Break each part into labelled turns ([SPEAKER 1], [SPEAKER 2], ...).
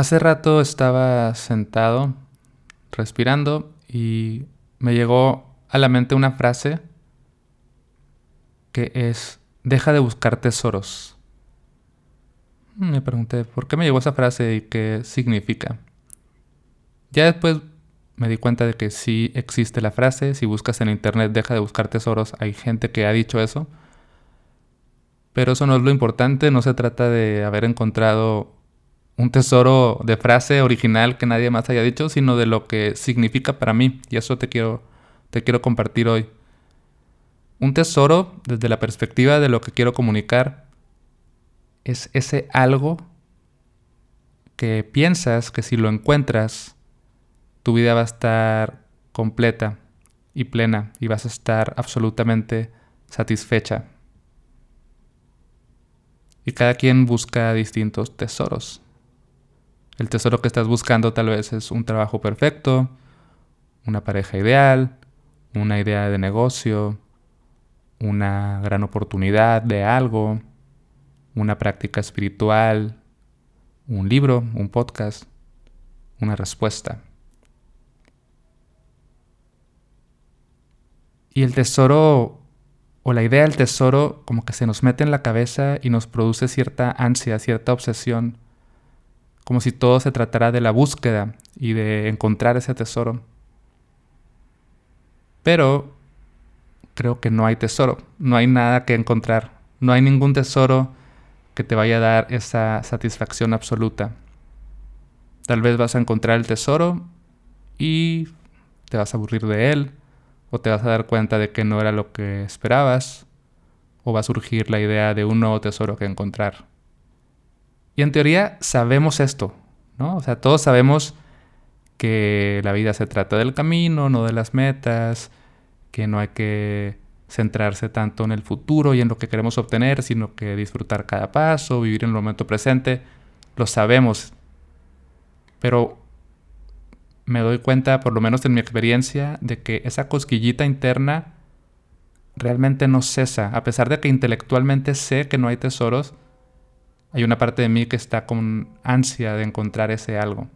[SPEAKER 1] Hace rato estaba sentado, respirando, y me llegó a la mente una frase que es, deja de buscar tesoros. Me pregunté, ¿por qué me llegó esa frase y qué significa? Ya después me di cuenta de que sí existe la frase, si buscas en internet deja de buscar tesoros, hay gente que ha dicho eso. Pero eso no es lo importante, no se trata de haber encontrado un tesoro de frase original que nadie más haya dicho, sino de lo que significa para mí. Y eso te quiero, te quiero compartir hoy. Un tesoro, desde la perspectiva de lo que quiero comunicar, es ese algo que piensas que si lo encuentras, tu vida va a estar completa y plena y vas a estar absolutamente satisfecha. Y cada quien busca distintos tesoros. El tesoro que estás buscando tal vez es un trabajo perfecto, una pareja ideal, una idea de negocio, una gran oportunidad de algo, una práctica espiritual, un libro, un podcast, una respuesta. Y el tesoro o la idea del tesoro como que se nos mete en la cabeza y nos produce cierta ansia, cierta obsesión como si todo se tratara de la búsqueda y de encontrar ese tesoro. Pero creo que no hay tesoro, no hay nada que encontrar, no hay ningún tesoro que te vaya a dar esa satisfacción absoluta. Tal vez vas a encontrar el tesoro y te vas a aburrir de él, o te vas a dar cuenta de que no era lo que esperabas, o va a surgir la idea de un nuevo tesoro que encontrar. Y en teoría sabemos esto, ¿no? O sea, todos sabemos que la vida se trata del camino, no de las metas, que no hay que centrarse tanto en el futuro y en lo que queremos obtener, sino que disfrutar cada paso, vivir en el momento presente. Lo sabemos. Pero me doy cuenta, por lo menos en mi experiencia, de que esa cosquillita interna realmente no cesa. A pesar de que intelectualmente sé que no hay tesoros, hay una parte de mí que está con ansia de encontrar ese algo.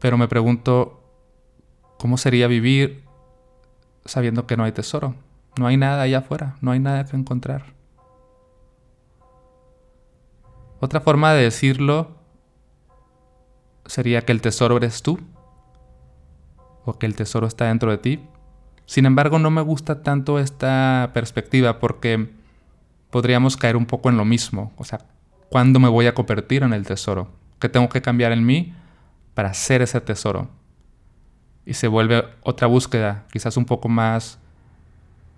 [SPEAKER 1] Pero me pregunto, ¿cómo sería vivir sabiendo que no hay tesoro? No hay nada allá afuera, no hay nada que encontrar. Otra forma de decirlo sería que el tesoro eres tú o que el tesoro está dentro de ti. Sin embargo, no me gusta tanto esta perspectiva porque podríamos caer un poco en lo mismo. O sea, ¿cuándo me voy a convertir en el tesoro? ¿Qué tengo que cambiar en mí para ser ese tesoro? Y se vuelve otra búsqueda, quizás un poco más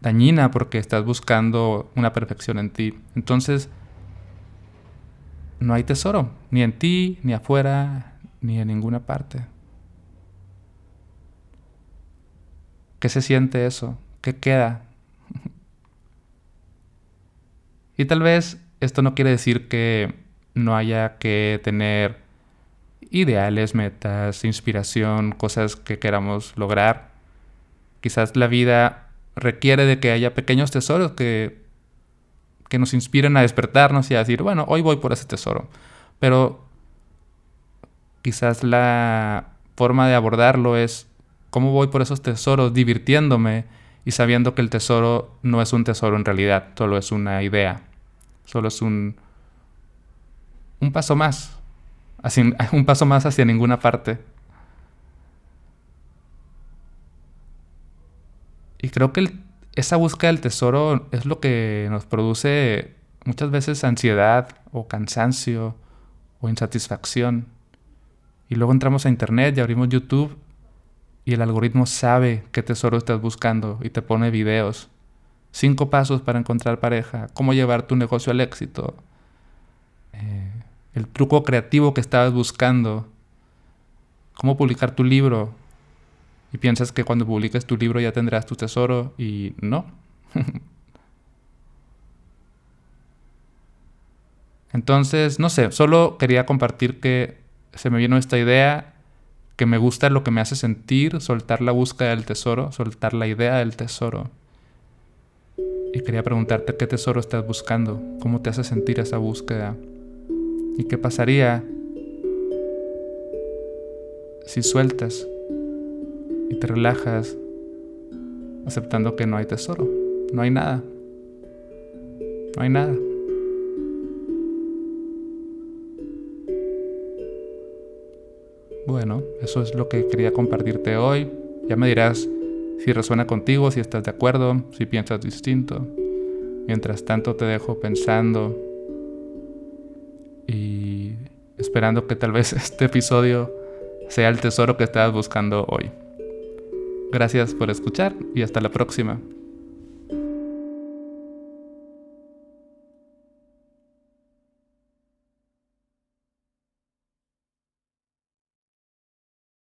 [SPEAKER 1] dañina porque estás buscando una perfección en ti. Entonces, no hay tesoro, ni en ti, ni afuera, ni en ninguna parte. ¿Qué se siente eso? ¿Qué queda? Y tal vez esto no quiere decir que no haya que tener ideales, metas, inspiración, cosas que queramos lograr. Quizás la vida requiere de que haya pequeños tesoros que, que nos inspiren a despertarnos y a decir, bueno, hoy voy por ese tesoro. Pero quizás la forma de abordarlo es cómo voy por esos tesoros divirtiéndome y sabiendo que el tesoro no es un tesoro en realidad, solo es una idea, solo es un, un paso más, un paso más hacia ninguna parte. Y creo que esa búsqueda del tesoro es lo que nos produce muchas veces ansiedad o cansancio o insatisfacción. Y luego entramos a internet y abrimos YouTube y el algoritmo sabe qué tesoro estás buscando y te pone videos. Cinco pasos para encontrar pareja, cómo llevar tu negocio al éxito, eh, el truco creativo que estabas buscando, cómo publicar tu libro. Y piensas que cuando publiques tu libro ya tendrás tu tesoro y no. Entonces, no sé, solo quería compartir que se me vino esta idea que me gusta lo que me hace sentir, soltar la búsqueda del tesoro, soltar la idea del tesoro. Y quería preguntarte qué tesoro estás buscando, cómo te hace sentir esa búsqueda. ¿Y qué pasaría si sueltas y te relajas aceptando que no hay tesoro, no hay nada, no hay nada? Bueno, eso es lo que quería compartirte hoy. Ya me dirás si resuena contigo, si estás de acuerdo, si piensas distinto. Mientras tanto te dejo pensando y esperando que tal vez este episodio sea el tesoro que estabas buscando hoy. Gracias por escuchar y hasta la próxima.